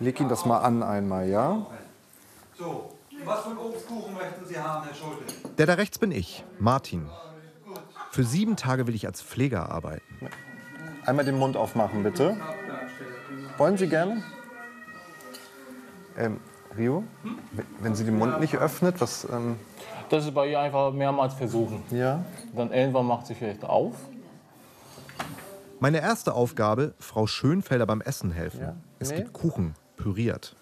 leg ihn das mal an einmal, ja? So, was für einen Obstkuchen möchten Sie haben, Herr Schulte? Der da rechts bin ich, Martin. Für sieben Tage will ich als Pfleger arbeiten. Einmal den Mund aufmachen, bitte. Wollen Sie gerne? Ähm, Rio, wenn sie den Mund nicht öffnet, was. Ähm, Das ist bei ihr einfach mehrmals versuchen. ja? Dann irgendwann macht sie vielleicht auf. Meine erste Aufgabe, Frau Schönfelder beim Essen helfen. Ja. Es Nee. gibt Kuchen, püriert.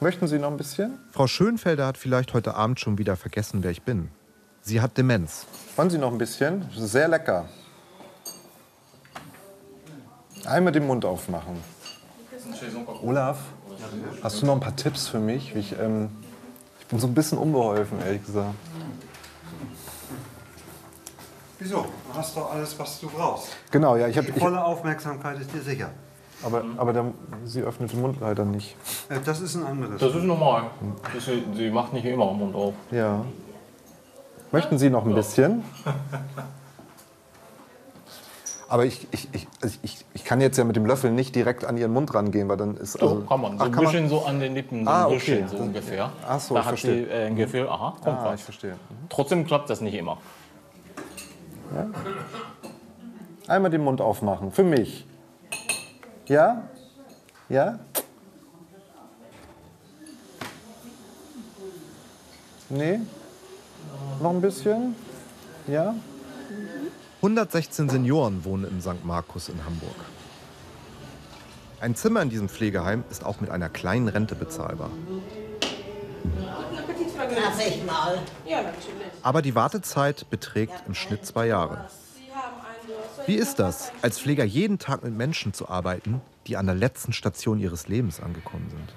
Möchten Sie noch ein bisschen? Frau Schönfelder hat vielleicht heute Abend schon wieder vergessen, wer ich bin. Sie hat Demenz. Wollen Sie noch ein bisschen? Sehr lecker. Einmal den Mund aufmachen. Olaf, hast du noch ein paar Tipps für mich? Ich, ähm, ich bin so ein bisschen unbeholfen, ehrlich gesagt. Wieso? Du hast doch alles, was du brauchst. Genau, ja, ich habe. Die volle Aufmerksamkeit ist dir sicher. Aber, aber der, sie öffnet den Mund leider nicht. Äh, Das ist ein anderes. Das ist normal. Das ist, sie macht nicht immer den Mund auf. Ja. Möchten Sie noch ein bisschen? Aber ich, ich, ich, also ich, ich kann jetzt ja mit dem Löffel nicht direkt an Ihren Mund rangehen, weil dann ist. So Also, kann man. So Ach, ein kann man? bisschen so an den Lippen, so Ah, ein okay. bisschen so Das- ungefähr. Ach so, da ich hat sie äh, ein Gefühl, aha, kommt Ah, ich verstehe. Trotzdem klappt das nicht immer. Einmal den Mund aufmachen. Für mich. Ja? Ja? Nee? Noch ein bisschen? Ja? 116 Senioren wohnen in St. Markus in Hamburg. Ein Zimmer in diesem Pflegeheim ist auch mit einer kleinen Rente bezahlbar. Aber die Wartezeit beträgt im Schnitt zwei Jahre. Wie ist das, als Pfleger jeden Tag mit Menschen zu arbeiten, die an der letzten Station ihres Lebens angekommen sind?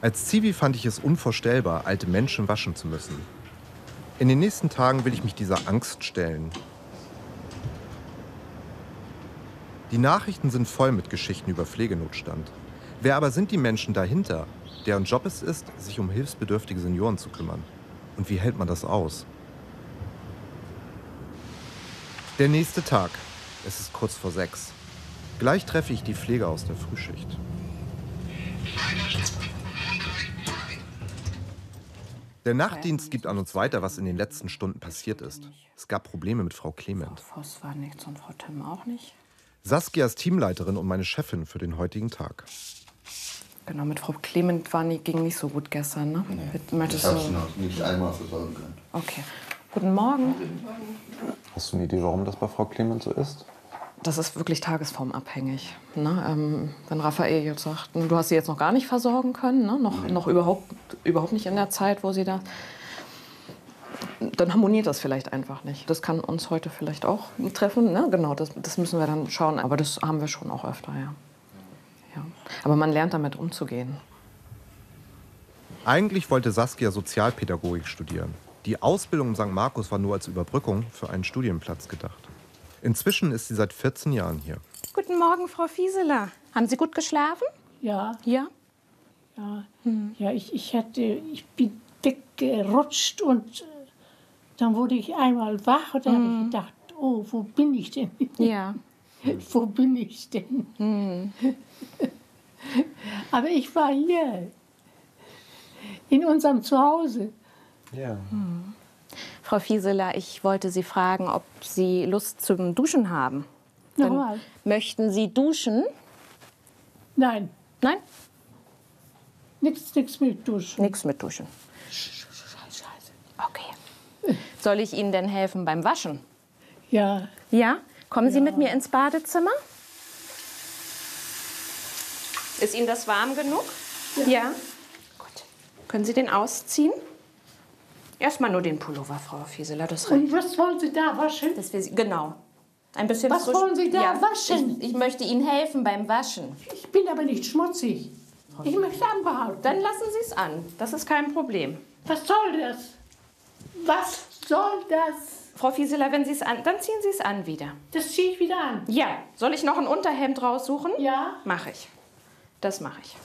Als Zivi fand ich es unvorstellbar, alte Menschen waschen zu müssen. In den nächsten Tagen will ich mich dieser Angst stellen. Die Nachrichten sind voll mit Geschichten über Pflegenotstand. Wer aber sind die Menschen dahinter, deren Job es ist, sich um hilfsbedürftige Senioren zu kümmern? Und wie hält man das aus? Der nächste Tag. Es ist kurz vor sechs. Gleich treffe ich die Pfleger aus der Frühschicht. Der Nachtdienst gibt an uns weiter, was in den letzten Stunden passiert ist. Es gab Probleme mit Frau Clement. Voss war nichts und Frau Tim auch nicht. Saskia ist Teamleiterin und meine Chefin für den heutigen Tag. Genau, mit Frau Clement war nicht, ging nicht so gut gestern, ne? Mit- Möchtest Ich habe sie du... noch nicht einmal versorgen können. Okay. Guten Morgen. Hast du eine Idee, warum das bei Frau Clement so ist? Das ist wirklich tagesformabhängig. Ne? Ähm, wenn Raphael jetzt sagt, du hast sie jetzt noch gar nicht versorgen können, ne? noch, noch überhaupt, überhaupt nicht in der Zeit, wo sie da. Dann harmoniert das vielleicht einfach nicht. Das kann uns heute vielleicht auch treffen. Ne? Genau, das, das müssen wir dann schauen. Aber das haben wir schon auch öfter, ja. Aber man lernt damit umzugehen. Eigentlich wollte Saskia Sozialpädagogik studieren. Die Ausbildung in St. Markus war nur als Überbrückung für einen Studienplatz gedacht. Inzwischen ist sie seit 14 Jahren hier. Guten Morgen, Frau Fieseler. Haben Sie gut geschlafen? Ja, Ja. ja, ja ich, ich, hatte, ich bin weggerutscht und äh, dann wurde ich einmal wach und dann habe ich gedacht, oh, wo bin ich denn? Ja. wo bin ich denn? Aber ich war hier, in unserem Zuhause. Ja. Frau Fieseler, ich wollte Sie fragen, ob Sie Lust zum Duschen haben. Dann Nochmal. Möchten Sie duschen? Nein, Nein? nichts nix mit Duschen. Nichts mit Duschen. Okay. Soll ich Ihnen denn helfen beim Waschen? Ja, Ja? Kommen Sie mit mir ins Badezimmer? Ist Ihnen das warm genug? Ja. Gut. Können Sie den ausziehen? Erstmal nur den Pullover, Frau Fieseler, das reicht. und was wollen Sie da waschen? Dass wir sie, genau. Ein bisschen Was frisch. wollen Sie da ja, waschen? Ich, ich möchte Ihnen helfen beim Waschen. Ich bin aber nicht schmutzig. Ich möchte anbehalten. Dann lassen Sie es an. Das ist kein Problem. Was soll das? Was soll das? Frau Fieseler, wenn Sie es an, dann ziehen Sie es an wieder. Das ziehe ich wieder an. Ja. Soll ich noch ein Unterhemd raussuchen? Ja. Mache ich. Das mache ich.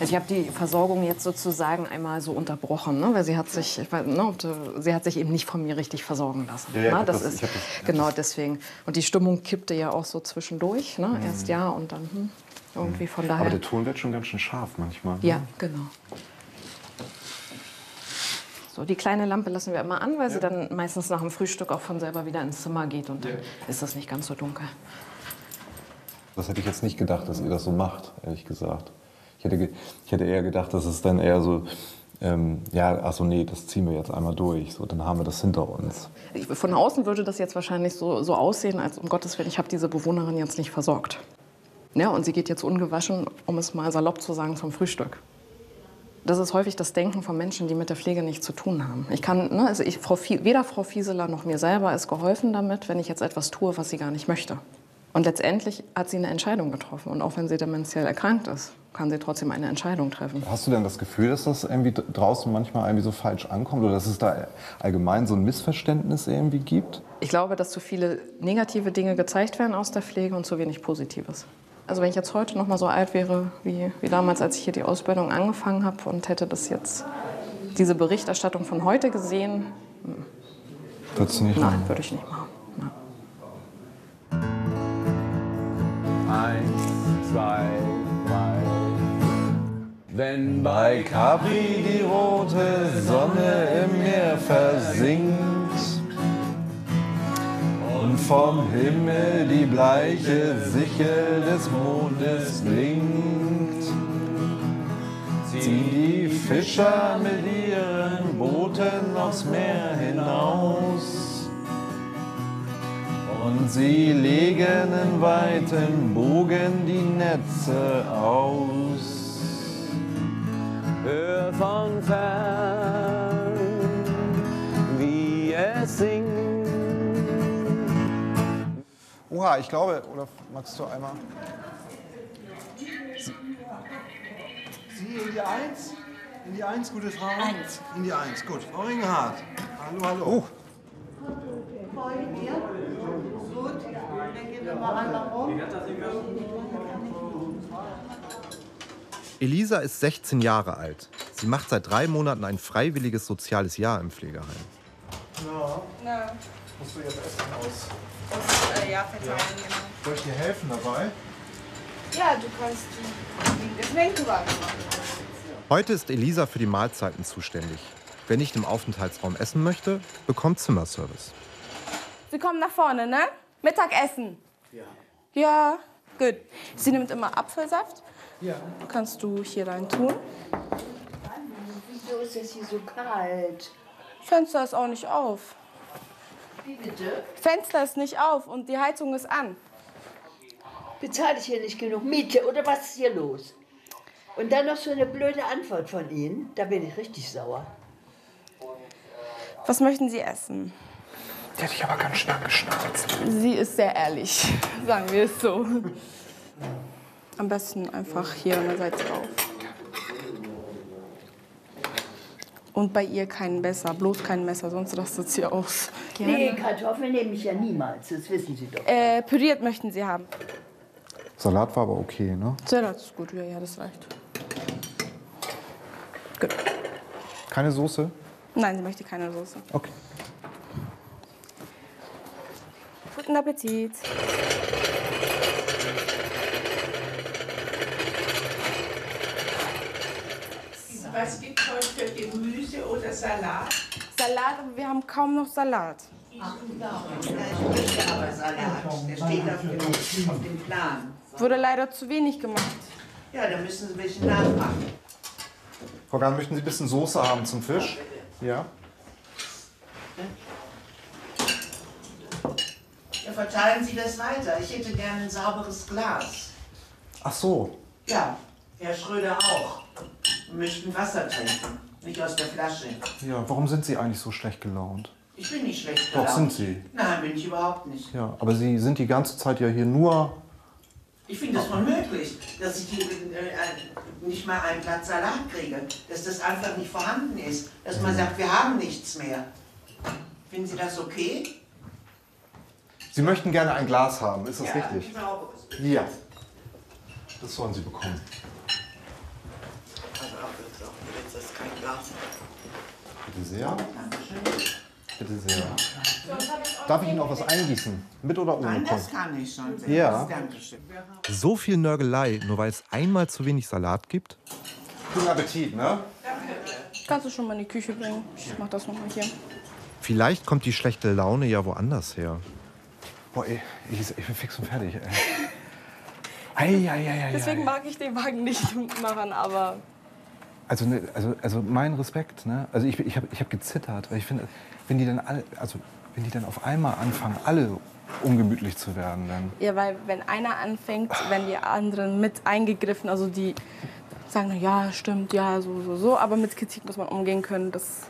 Also ich habe die Versorgung jetzt sozusagen einmal so unterbrochen, ne? weil sie hat sich, ich weiß, ne, sie hat sich eben nicht von mir richtig versorgen lassen. Ja, ja, ne? das das- ist das- genau deswegen. Und die Stimmung kippte ja auch so zwischendurch, ne? erst ja und dann hm, irgendwie von daher. Aber der Ton wird schon ganz schön scharf manchmal. ne? Ja, genau. So, die kleine Lampe lassen wir immer an, weil sie dann meistens nach dem Frühstück auch von selber wieder ins Zimmer geht und dann ist das nicht ganz so dunkel. Das hätte ich jetzt nicht gedacht, dass ihr das so macht, ehrlich gesagt. Ich hätte, ich hätte eher gedacht, dass es dann eher so, ähm, ja, ach so, nee, das ziehen wir jetzt einmal durch. So, dann haben wir das hinter uns. Von außen würde das jetzt wahrscheinlich so, so aussehen, als um Gottes Willen, ich habe diese Bewohnerin jetzt nicht versorgt. Ja, und sie geht jetzt ungewaschen, um es mal salopp zu sagen, zum Frühstück. Das ist häufig das Denken von Menschen, die mit der Pflege nichts zu tun haben. Ich kann, ne, also ich, Frau weder Frau Fieseler noch mir selber ist geholfen damit, wenn ich jetzt etwas tue, was sie gar nicht möchte. Und letztendlich hat sie eine Entscheidung getroffen. Und auch wenn sie dementiell erkrankt ist, kann sie trotzdem eine Entscheidung treffen. Hast du denn das Gefühl, dass das irgendwie draußen manchmal irgendwie so falsch ankommt oder dass es da allgemein so ein Missverständnis irgendwie gibt? Ich glaube, dass zu viele negative Dinge gezeigt werden aus der Pflege und zu wenig Positives. Also wenn ich jetzt heute noch mal so alt wäre wie, wie damals, als ich hier die Ausbildung angefangen habe und hätte das jetzt, diese Berichterstattung von heute gesehen, Würdest du nicht nein, würde ich nicht machen. Nein. Eins, zwei, drei. Wenn bei Capri die rote Sonne im Meer versinkt und vom Himmel die bleiche Sichel des Mondes blinkt, ziehen die Fischer mit ihren Booten aufs Meer hinaus. Und sie legen in weitem Bogen die Netze aus. Hör von fern, Oha, ich glaube, oder magst du einmal? Sie in die Eins? In die Eins, gute Frau? Eins. In die Eins, gut. Frau Ringehardt. Hallo, hallo. Oh. Elisa ist 16 Jahre alt. Sie macht seit drei Monaten ein freiwilliges soziales Jahr im Pflegeheim. Musst du jetzt Essen aus? Äh, ja, verteilen, genau. Soll ich dir helfen dabei? Ja, du kannst die Getränkewagen machen. Heute ist Elisa für die Mahlzeiten zuständig. Wer nicht im Aufenthaltsraum essen möchte, bekommt Zimmerservice. Sie kommen nach vorne, ne? Mittagessen. Ja. Ja, gut. Sie nimmt immer Apfelsaft. Ja. Kannst du hier rein tun. Wieso ist es hier so kalt? Fenster ist auch nicht auf. Fenster ist nicht auf und die Heizung ist an. Bezahle ich hier nicht genug Miete oder was ist hier los? Und dann noch so eine blöde Antwort von Ihnen. Da bin ich richtig sauer. Was möchten Sie essen? Die hätte ich aber ganz schön geschnauzt. Sie ist sehr ehrlich, sagen wir es so. Am besten einfach hier an der Seite drauf. Und bei ihr kein Messer, bloß kein Messer, sonst rastet sie aus. Nee, Kartoffeln nehme ich ja niemals. Das wissen Sie doch. Äh, püriert möchten Sie haben. Salat war aber okay, ne? Salat ist gut, ja, ja, das reicht. Gut. Keine Soße? Nein, sie möchte keine Soße. Okay. Guten Appetit. Was gibt es heute für Gemüse oder Salat? Salat, aber wir haben kaum noch Salat. Aber Salat, der steht auf dem, auf dem Plan. Wurde leider zu wenig gemacht. Ja, da müssen Sie ein bisschen nachmachen. Frau Gahn, möchten Sie ein bisschen Soße haben zum Fisch? Ja. Ja, verteilen Sie das weiter. Ich hätte gerne ein sauberes Glas. Ach so. Ja, Herr Schröder auch. Möchten Wasser trinken, nicht aus der Flasche. Ja, warum sind Sie eigentlich so schlecht gelaunt? Ich bin nicht schlecht Doch, gelaunt. sind Sie. Nein, bin ich überhaupt nicht. Ja, aber Sie sind die ganze Zeit ja hier nur. Ich finde es unmöglich, dass ich hier äh, ein- nicht mal ein Blatt Salat kriege. Dass das einfach nicht vorhanden ist. Dass man sagt, wir haben nichts mehr. Finden Sie das okay? Sie möchten gerne ein Glas haben, ist das ja, richtig? Sauberes. Ja. Das sollen Sie bekommen. Bitte sehr. Bitte sehr. Darf ich Ihnen auch was eingießen? Mit oder ohne Nein, das kann ich schon. Ja. Dankeschön. So viel Nörgelei, nur weil es einmal zu wenig Salat gibt? Guten Appetit, ne? Kannst du schon mal in die Küche bringen? Ich mach das noch mal hier. Vielleicht kommt die schlechte Laune ja woanders her. Boah, ey, ich, ich bin fix und fertig. Ey. Ei, ei, ei, ei, Deswegen ei. mag ich den Wagen nicht machen, aber Also, ne, also, also mein Respekt, ne? Also ich, ich habe ich hab gezittert, weil ich finde, wenn die dann alle, also wenn die dann auf einmal anfangen, alle ungemütlich zu werden, dann. ja, weil wenn einer anfängt, werden die anderen mit eingegriffen, also die sagen, ja, stimmt, ja, so, so, so, aber mit Kritik muss man umgehen können, das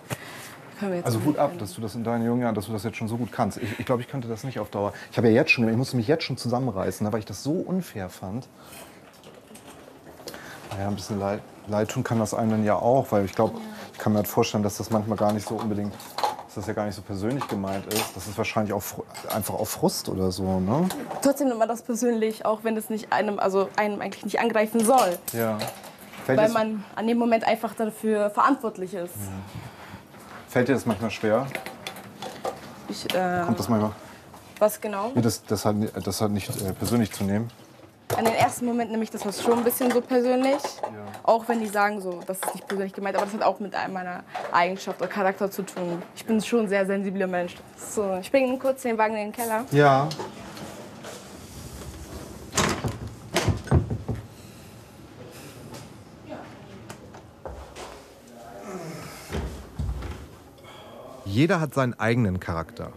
können wir jetzt Also Hut ab, dass du das in deinen jungen Jahren, dass du das jetzt schon so gut kannst. Ich, ich glaube, ich könnte das nicht auf Dauer. Ich habe ja jetzt schon, ich musste mich jetzt schon zusammenreißen, ne, weil ich das so unfair fand. Naja, ein bisschen leid, leid tun kann das einem dann ja auch, weil ich glaube, ich kann mir halt vorstellen, dass das manchmal gar nicht so unbedingt, dass das ja gar nicht so persönlich gemeint ist. Das ist wahrscheinlich auch einfach auf Frust oder so, ne? Trotzdem nimmt man das persönlich, auch wenn es nicht einem, also einem eigentlich nicht angreifen soll. Ja. Fällt, Weil man an dem Moment einfach dafür verantwortlich ist. fällt dir das manchmal schwer? Ich, äh, Kommt das manchmal, was genau? nee, das, das, halt, das halt nicht äh, persönlich zu nehmen? An den ersten Moment nehme ich das was schon ein bisschen so persönlich. Auch wenn die sagen so, das ist nicht persönlich gemeint, aber das hat auch mit einem meiner Eigenschaft oder Charakter zu tun. Ich bin schon ein sehr sensibler Mensch. So, ich bringe kurz den Wagen in den Keller. Ja. Jeder hat seinen eigenen Charakter.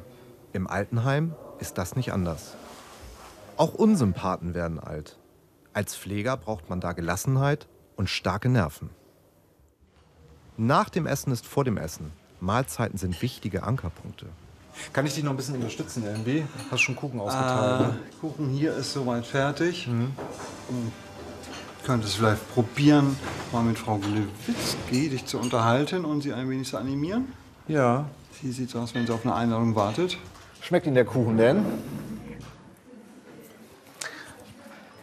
Im Altenheim ist das nicht anders. Auch Unsympathen werden alt. Als Pfleger braucht man da Gelassenheit und starke Nerven. Nach dem Essen ist vor dem Essen. Mahlzeiten sind wichtige Ankerpunkte. Kann ich dich noch ein bisschen unterstützen irgendwie? Hast schon Kuchen ausgeteilt? Äh, ne? Kuchen hier ist soweit fertig. Mhm. Könntest vielleicht probieren, mal mit Frau Glewitzki dich zu unterhalten und sie ein wenig zu animieren. Ja. Sie sieht so aus, wenn sie auf eine Einladung wartet. Schmeckt Ihnen der Kuchen denn?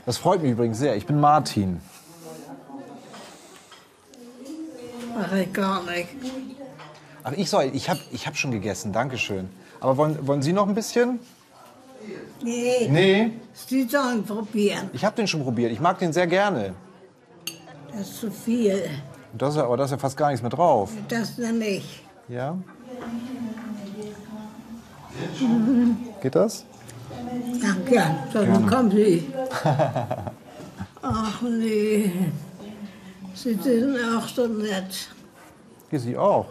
Das freut mich übrigens sehr. Ich bin Martin. Mach ich gar nicht. Ach, ich soll. Ich habe ich hab schon gegessen. Dankeschön. Aber wollen, wollen Sie noch ein bisschen? Nee. Nee. Sie sollen probieren. Ich habe den schon probiert. Ich mag den sehr gerne. Das ist zu viel. Das aber da ist ja fast gar nichts mehr drauf. Das nehme ich. Ja? Geht das? Danke. Dann kommen Sie. Ach nee. Sie sind auch so nett. Hier Sie auch.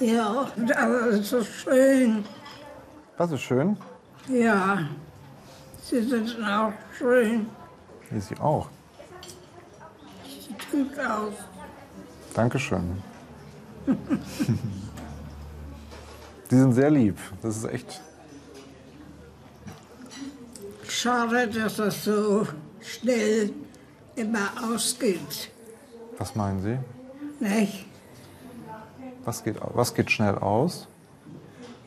Ja, aber es ist so schön. Das ist schön. Ja. Sie sind auch schön. Hier Sie auch. Sieht gut aus. Dankeschön. Sie sind sehr lieb. Das ist echt. Schade, dass das so schnell immer ausgeht. Was meinen Sie? Nicht? Was geht, was geht schnell aus?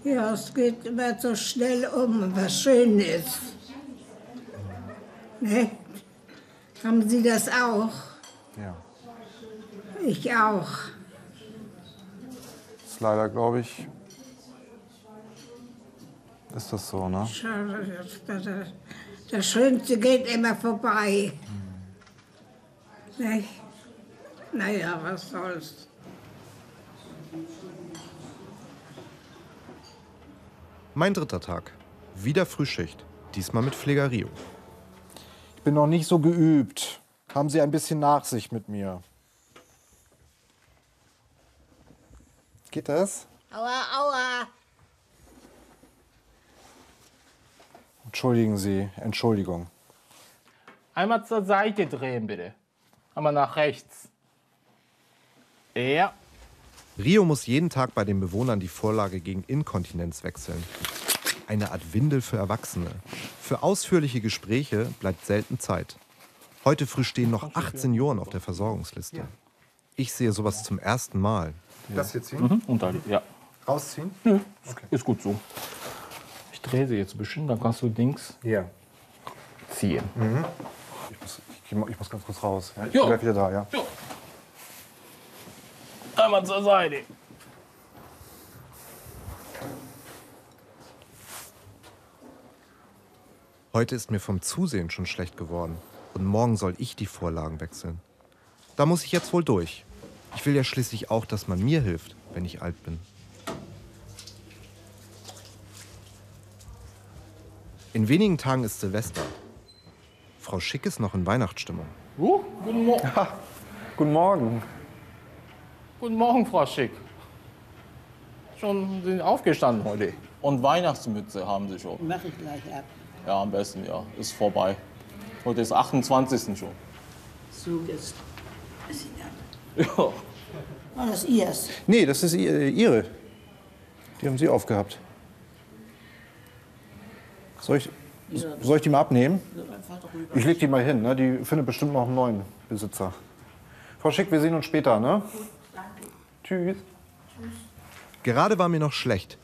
Ja, es geht immer so schnell um, was schön ist. Ne? Haben Sie das auch? Ja. Ich auch. Ist leider, glaube ich. Ist das so, ne? Schade, das, das, das Schönste geht immer vorbei. Nicht? Naja, was soll's. Mein dritter Tag. Wieder Frühschicht. Diesmal mit Pflegerio. Ich bin noch nicht so geübt. Haben Sie ein bisschen Nachsicht mit mir. Geht das? Aua, aua. Entschuldigen Sie, Entschuldigung. Einmal zur Seite drehen, bitte. Einmal nach rechts. Ja. Rio muss jeden Tag bei den Bewohnern die Vorlage gegen Inkontinenz wechseln. Eine Art Windel für Erwachsene. Für ausführliche Gespräche bleibt selten Zeit. Heute früh stehen noch acht Senioren auf der Versorgungsliste. Ich sehe sowas zum ersten Mal. Das hier ziehen? Mhm. Und da, ja. Rausziehen? Nö, ist gut so. Ich drehe sie jetzt ein bisschen, dann kannst du links Ja. ziehen. Mhm. Ich, muss, ich, ich muss ganz kurz raus. Ja, ich Ja. bin wieder da, ja. Ja. Einmal zur Seite. Heute ist mir vom Zusehen schon schlecht geworden. Und morgen soll ich die Vorlagen wechseln. Da muss ich jetzt wohl durch. Ich will ja schließlich auch, dass man mir hilft, wenn ich alt bin. In wenigen Tagen ist Silvester. Frau Schick ist noch in Weihnachtsstimmung. Uh, guten Morgen. Guten Morgen. Guten Morgen, Frau Schick. Schon sind aufgestanden heute. Und Weihnachtsmütze haben Sie schon. Mach ich gleich ab. Ja, am besten, ja. Ist vorbei. Heute ist 28. schon. So, ist ihn ab. Ja. Oh, das ist ihrs. Nee, das ist äh, Ihre. Die haben Sie aufgehabt. Soll ich, soll ich die mal abnehmen? Ich leg die mal hin. Ne? Die findet bestimmt noch einen neuen Besitzer. Frau Schick, wir sehen uns später. Ne? Tschüss. Gerade war mir noch schlecht.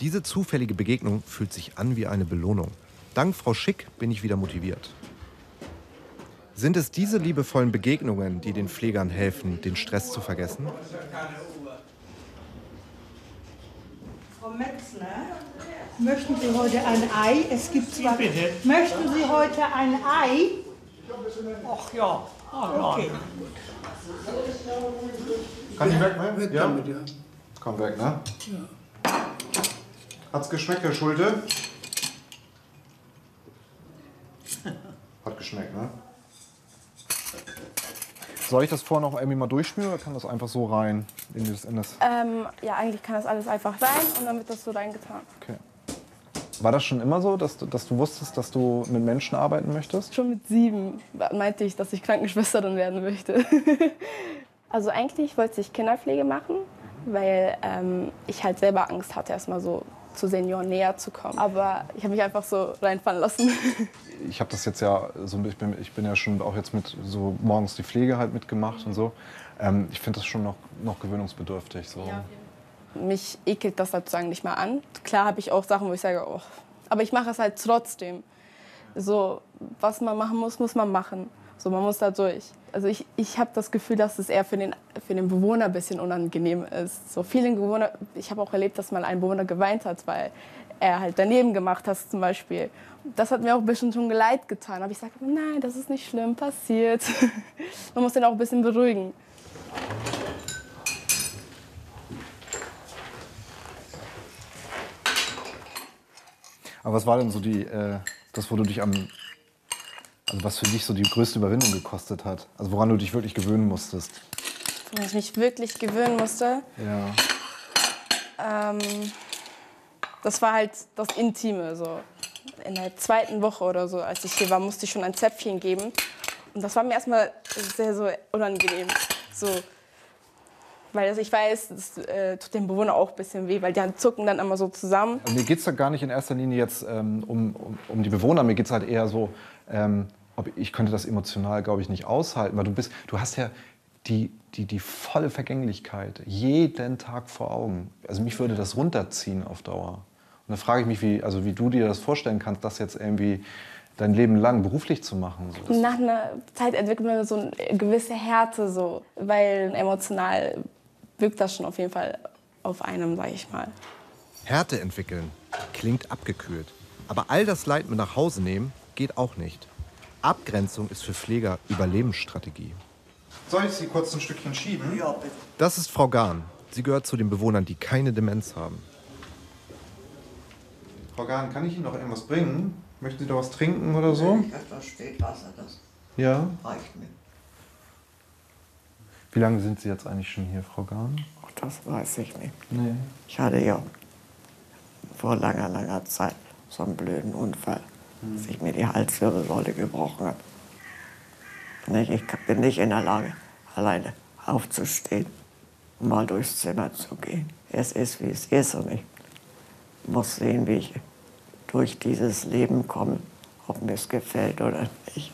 Diese zufällige Begegnung fühlt sich an wie eine Belohnung. Dank Frau Schick bin ich wieder motiviert. Sind es diese liebevollen Begegnungen, die den Pflegern helfen, den Stress zu vergessen? Frau Metzner, möchten Sie heute ein Ei? Es gibt zwar. Möchten Sie heute ein Ei? Ach ja. Okay. Kann ich weg, ne? Weg ja? damit, ja. Komm weg, ne? Hat's geschmeckt, Herr Schulte? Hat geschmeckt, ne? Soll ich das vorher noch irgendwie mal durchschmieren oder kann das einfach so rein in das, in das Ähm, ja, eigentlich kann das alles einfach rein und dann wird das so reingetan. Okay. War das schon immer so, dass du, dass du wusstest, dass du mit Menschen arbeiten möchtest? Schon mit sieben meinte ich, dass ich Krankenschwesterin werden möchte. also eigentlich wollte ich Kinderpflege machen, weil ähm, ich halt selber Angst hatte, erstmal so zu Senioren näher zu kommen. Aber ich habe mich einfach so reinfallen lassen. Ich habe das jetzt ja so, ich bin, ich bin ja schon auch jetzt mit so morgens die Pflege halt mitgemacht und so. Ähm, ich finde das schon noch, noch gewöhnungsbedürftig. So. Mich ekelt das sozusagen nicht mal an. Klar habe ich auch Sachen, wo ich sage, oh, aber ich mache es halt trotzdem. So, was man machen muss, muss man machen. So, man muss da durch. Also ich, ich habe das Gefühl, dass es eher für den, für den Bewohner ein bisschen unangenehm ist. So vielen Bewohner, ich habe auch erlebt, dass mal ein Bewohner geweint hat, weil er halt daneben gemacht hat zum Beispiel. Das hat mir auch ein bisschen schon leid getan. Aber ich sage, nein, das ist nicht schlimm, passiert. man muss den auch ein bisschen beruhigen. Aber was war denn so die, äh, das, wo du dich am, also was für dich so die größte Überwindung gekostet hat? Also woran du dich wirklich gewöhnen musstest? Woran ich mich wirklich gewöhnen musste, Ja. ähm, das war halt das Intime. So. In der zweiten Woche oder so, als ich hier war, musste ich schon ein Zäpfchen geben. Und das war mir erstmal sehr so unangenehm. So. Weil also ich weiß, das äh, tut dem Bewohner auch ein bisschen weh, weil die halt zucken dann immer so zusammen. Mir geht es gar nicht in erster Linie jetzt ähm, um, um, um die Bewohner, mir geht es halt eher so, ähm, ob, ich könnte das emotional, glaube ich, nicht aushalten, weil du bist, du hast ja die, die, die volle Vergänglichkeit jeden Tag vor Augen. Also mich würde das runterziehen auf Dauer. Und da frage ich mich, wie, also wie du dir das vorstellen kannst, das jetzt irgendwie dein Leben lang beruflich zu machen. So. Nach einer Zeit entwickelt man so eine gewisse Härte, so, weil emotional wirkt das schon auf jeden Fall auf einem, sag ich mal. Härte entwickeln klingt abgekühlt. Aber all das Leid mit nach Hause nehmen geht auch nicht. Abgrenzung ist für Pfleger Überlebensstrategie. Soll ich sie kurz ein Stückchen schieben? Ja, bitte. Das ist Frau Gahn. Sie gehört zu den Bewohnern, die keine Demenz haben. Frau Gahn, kann ich Ihnen noch irgendwas bringen? Möchten Sie da was trinken oder so? Etwas steht Wasser, das Ja. reicht mir. Wie lange sind Sie jetzt eigentlich schon hier, Frau Gahn? Ach, das weiß ich nicht. Nee. Ich hatte ja vor langer, langer Zeit so einen blöden Unfall, dass ich mir die Halswirbelsäule gebrochen habe. Ich bin nicht in der Lage, alleine aufzustehen und mal durchs Zimmer zu gehen. Es ist, wie es ist und ich muss sehen, wie ich durch dieses Leben komme, ob mir es gefällt oder. Nicht,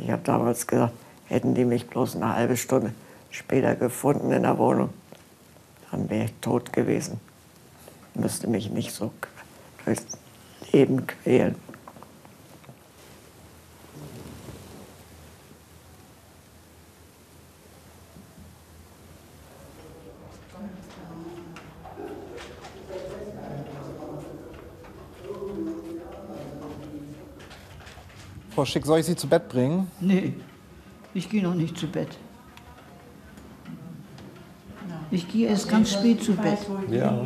Ich habe damals gesagt, Hätten die mich bloß eine halbe Stunde später gefunden in der Wohnung, dann wäre ich tot gewesen. Müsste mich nicht so durchs Leben quälen. Frau Schick, soll ich Sie zu Bett bringen? Nee ich gehe noch nicht zu Bett. Ich gehe erst ganz spät zu Bett. Ja.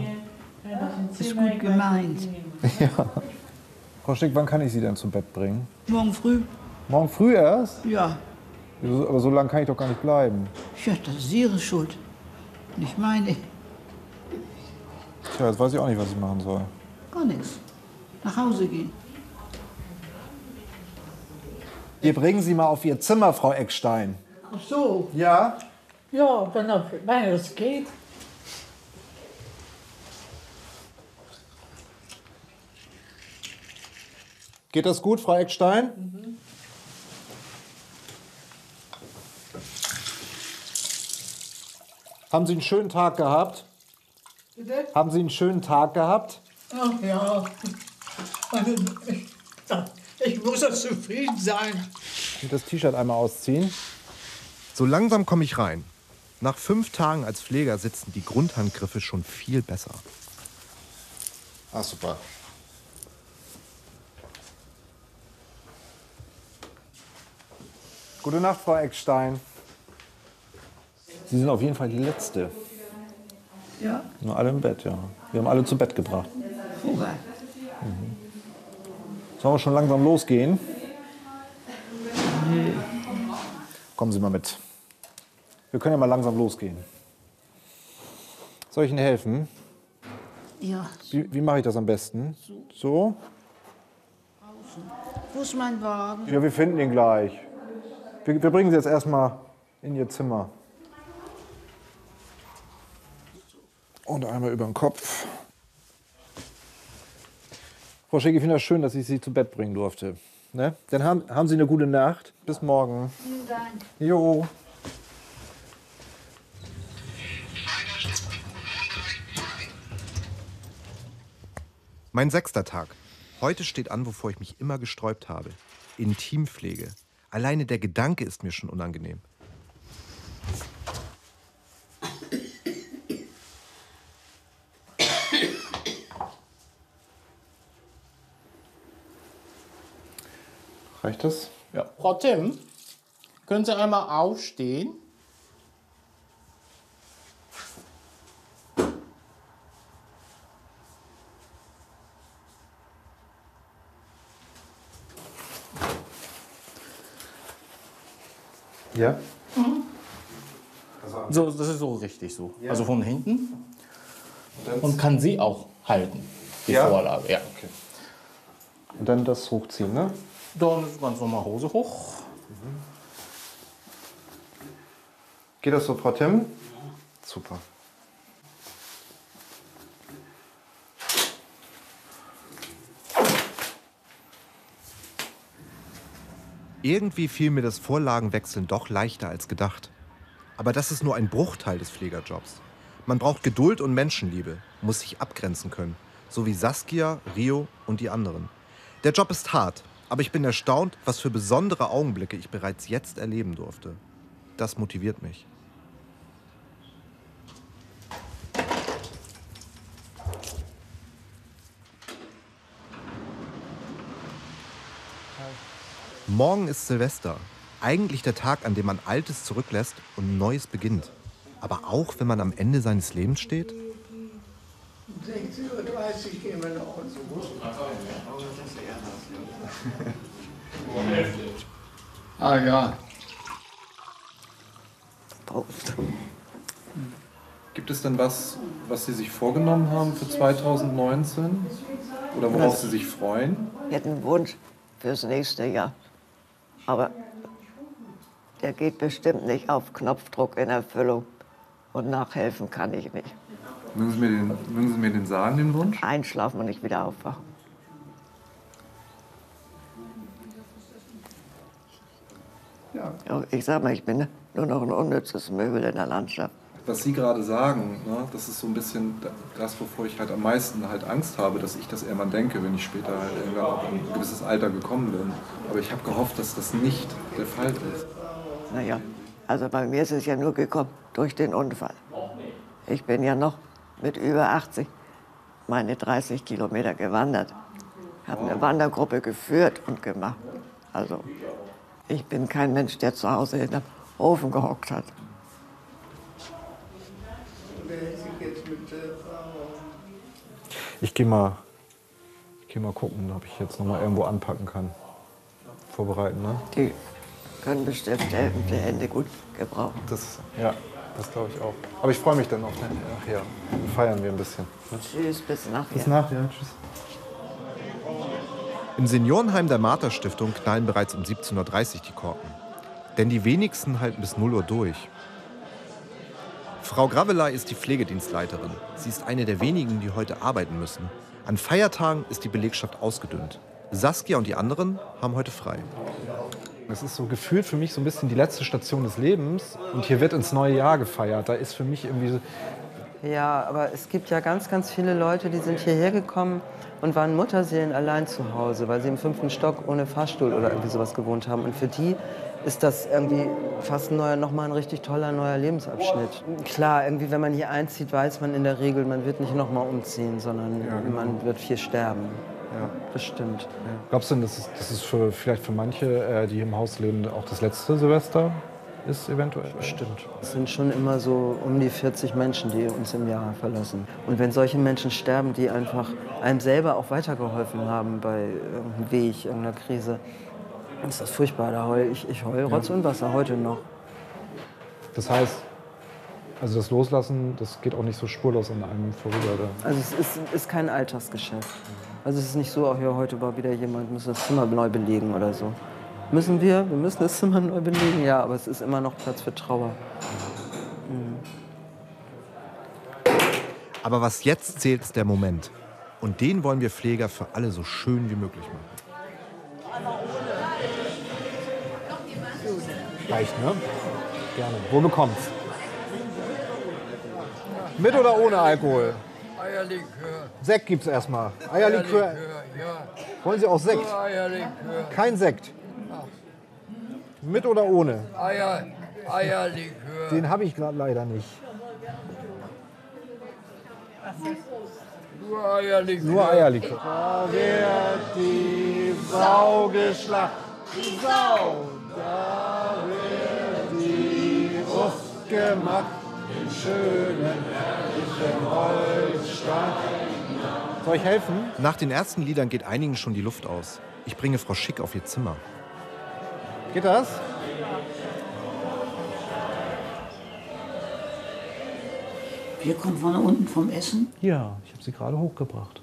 Ist gut gemeint. ja. Frau Schick, wann kann ich Sie denn zu Bett bringen? Morgen früh? Morgen früh erst? Ja. Aber so lange kann ich doch gar nicht bleiben. Ja, das ist Ihre Schuld. Nicht meine. Tja, jetzt weiß ich auch nicht, was ich machen soll. Gar nichts. Nach Hause gehen. Wir bringen Sie mal auf Ihr Zimmer, Frau Eckstein. Ach so. Ja? Ja, wenn, er- wenn es geht. Geht das gut, Frau Eckstein? Haben Sie einen schönen Tag gehabt? Bitte? Haben Sie einen schönen Tag gehabt? Ach ja. Also, ich, ich muss ja zufrieden sein. Und das T-Shirt einmal ausziehen. So langsam komme ich rein. Nach fünf Tagen als Pfleger sitzen die Grundhandgriffe schon viel besser. Ah, super. Gute Nacht, Frau Eckstein. Sie sind auf jeden Fall die Letzte. Ja, Nur alle im Bett, ja. Wir haben alle zu Bett gebracht. Hurra. Sollen wir schon langsam losgehen? Kommen Sie mal mit. Wir können ja mal langsam losgehen. Soll ich Ihnen helfen? Ja, Wie, wie mache ich das am besten? So? wo ist mein Wagen? Ja, wir finden ihn gleich. Wir, wir bringen Sie jetzt erstmal in Ihr Zimmer. Und einmal über den Kopf. Frau Schick, ich finde das schön, dass ich Sie zu Bett bringen durfte. Ne? Dann haben, haben Sie eine gute Nacht. Bis morgen. Vielen Dank. Jo. Mein sechster Tag. Heute steht an, wovor ich mich immer gesträubt habe. Intimpflege. Alleine der Gedanke ist mir schon unangenehm. Reicht das? Ja. Frau Tim, können Sie einmal aufstehen? Ja. So, das ist so richtig so. Ja. Also von hinten. Und kann sie auch halten, die Ja? Vorlage. Ja. Okay. Und dann das hochziehen, ne? Dann ganz normal Hose hoch. Geht das so, Frau Tim? Super. Irgendwie fiel mir das Vorlagenwechseln doch leichter als gedacht. Aber das ist nur ein Bruchteil des Pflegerjobs. Man braucht Geduld und Menschenliebe, muss sich abgrenzen können. So wie Saskia, Rio und die anderen. Der Job ist hart, aber ich bin erstaunt, was für besondere Augenblicke ich bereits jetzt erleben durfte. Das motiviert mich. Morgen ist Silvester. Eigentlich der Tag, an dem man Altes zurücklässt und Neues beginnt. Aber auch wenn man am Ende seines Lebens steht? 16.30 Uhr gehen wir nach Hause. Ah ja. Gibt es denn was, was Sie sich vorgenommen haben für 2019? Oder worauf Was? Sie sich freuen? Ich hätte einen Wunsch fürs nächste Jahr. Aber der geht bestimmt nicht auf Knopfdruck in Erfüllung. Und nachhelfen kann ich nicht. Mögen Sie mir den, mögen Sie mir den sagen, den Wunsch? Einschlafen und nicht wieder aufwachen. Ich sag mal, ich bin nur noch ein unnützes Möbel in der Landschaft. Was Sie gerade sagen, ne, das ist so ein bisschen das, wovor ich halt am meisten halt Angst habe, dass ich das irgendwann denke, wenn ich später halt irgendwann auf ein gewisses Alter gekommen bin. Aber ich habe gehofft, dass das nicht der Fall ist. Naja, also bei mir ist es ja nur gekommen durch den Unfall. Ich bin ja noch mit über 80 meine 30 Kilometer gewandert. Habe eine Wandergruppe geführt und gemacht. Also, ich bin kein Mensch, der zu Hause in dem Ofen gehockt hat. Ich gehe mal, ich geh mal gucken, ob ich jetzt noch mal irgendwo anpacken kann. Vorbereiten, ne? Die können bestimmt helfende Hände gut gebrauchen. Das, ja, das glaube ich auch. Aber ich freue mich dann auf nachher. Dann feiern wir ein bisschen. ne? Tschüss, bis nachher. Bis nachher. Tschüss. Im Seniorenheim der Martha Stiftung knallen bereits um 17.30 Uhr die Korken. Denn die wenigsten halten bis 0 Uhr durch. Frau Gravelay ist die Pflegedienstleiterin. Sie ist eine der wenigen, die heute arbeiten müssen. An Feiertagen ist die Belegschaft ausgedünnt. Saskia und die anderen haben heute frei. Es ist so gefühlt für mich so ein bisschen die letzte Station des Lebens. Und hier wird ins neue Jahr gefeiert. Da ist für mich irgendwie Ja, aber es gibt ja ganz, ganz viele Leute, die sind hierher gekommen und waren Mutterseelen allein zu Hause, weil sie im fünften Stock ohne Fahrstuhl oder irgendwie sowas gewohnt haben. Und für die ist das irgendwie fast ein neuer, nochmal ein richtig toller neuer Lebensabschnitt. Klar, irgendwie, wenn man hier einzieht, weiß man in der Regel, man wird nicht nochmal umziehen, sondern genau. man wird hier sterben. Ja. Das stimmt. Glaubst du denn, dass es, dass es für, vielleicht für manche, äh, die im Haus leben, auch das letzte Silvester ist eventuell? Stimmt. Es sind schon immer so um die 40 Menschen, die uns im Jahr verlassen. Und wenn solche Menschen sterben, die einfach einem selber auch weitergeholfen haben bei irgendeinem Weg, irgendeiner Krise, dann ist das furchtbar. Da heul ich, ich heul Rotz und Wasser heute noch. Das heißt, also das Loslassen, das geht auch nicht so spurlos an einem vorüber. Oder? Also es ist, ist kein Alltagsgeschäft. Also es ist nicht so, ach ja, heute war wieder jemand, muss das Zimmer neu belegen oder so. Müssen wir? Wir müssen das Zimmer neu belegen, ja, aber es ist immer noch Platz für Trauer. Mhm. Aber was jetzt zählt, ist der Moment. Und den wollen wir Pfleger für alle so schön wie möglich machen. Reicht, ne? Gerne. Wo bekommt's? Mit oder ohne Alkohol? Eierlikör. Sekt gibt's erstmal. Eierlikör. ja. Wollen Sie auch Sekt? Nur Eierlikör. Kein Sekt. Mit oder ohne? Eier, Eierlikör. Den habe ich gerade leider nicht. Nur Eierlikör. Nur Eierlikör. Da wird die Sau geschlacht. Die Sau, da wird die Brust gemacht. Im schönen, herrlichen Holzstein. Soll ich helfen? Nach den ersten Liedern geht einigen schon die Luft aus. Ich bringe Frau Schick auf ihr Zimmer. Geht das? Wir kommen von unten vom Essen. Ja, ich habe sie gerade hochgebracht.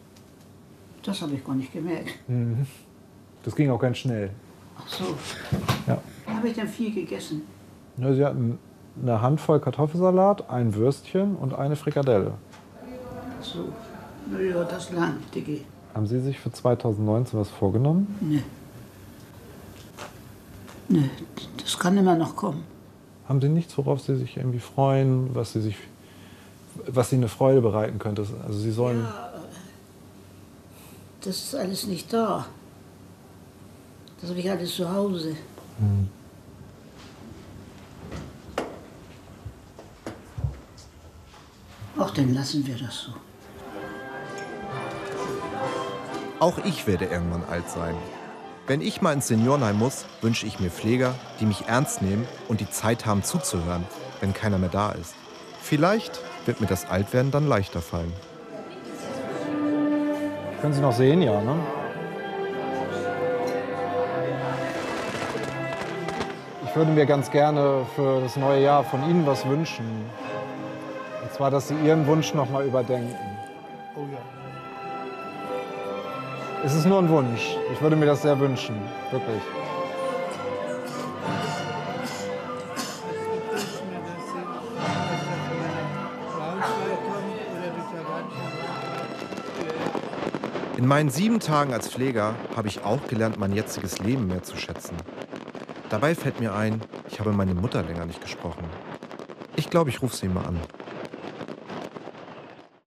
Das habe ich gar nicht gemerkt. Mhm. Das ging auch ganz schnell. Ach so. Ja. Habe ich denn viel gegessen? Ja, sie hatten eine Handvoll Kartoffelsalat, ein Würstchen und eine Frikadelle. Ach so. Naja, das langt, Diggi. Haben Sie sich für 2019 was vorgenommen? Nee. Nee, das kann immer noch kommen. Haben Sie nichts, worauf Sie sich irgendwie freuen, was Sie sich, was Ihnen eine Freude bereiten könnte? Also Sie sollen. Das ist alles nicht da. Das habe ich alles zu Hause. Hm. Ach, dann lassen wir das so. Auch ich werde irgendwann alt sein. Wenn ich mal ins Seniorenheim muss, wünsche ich mir Pfleger, die mich ernst nehmen und die Zeit haben zuzuhören, wenn keiner mehr da ist. Vielleicht wird mir das Altwerden dann leichter fallen. Können Sie noch sehen, ja, ne? Ich würde mir ganz gerne für das neue Jahr von Ihnen was wünschen. Und zwar, dass Sie Ihren Wunsch noch mal überdenken. Es ist nur ein Wunsch. Ich würde mir das sehr wünschen. Wirklich. In meinen sieben Tagen als Pfleger habe ich auch gelernt, mein jetziges Leben mehr zu schätzen. Dabei fällt mir ein, ich habe meine Mutter länger nicht gesprochen. Ich glaube, ich rufe sie mal an.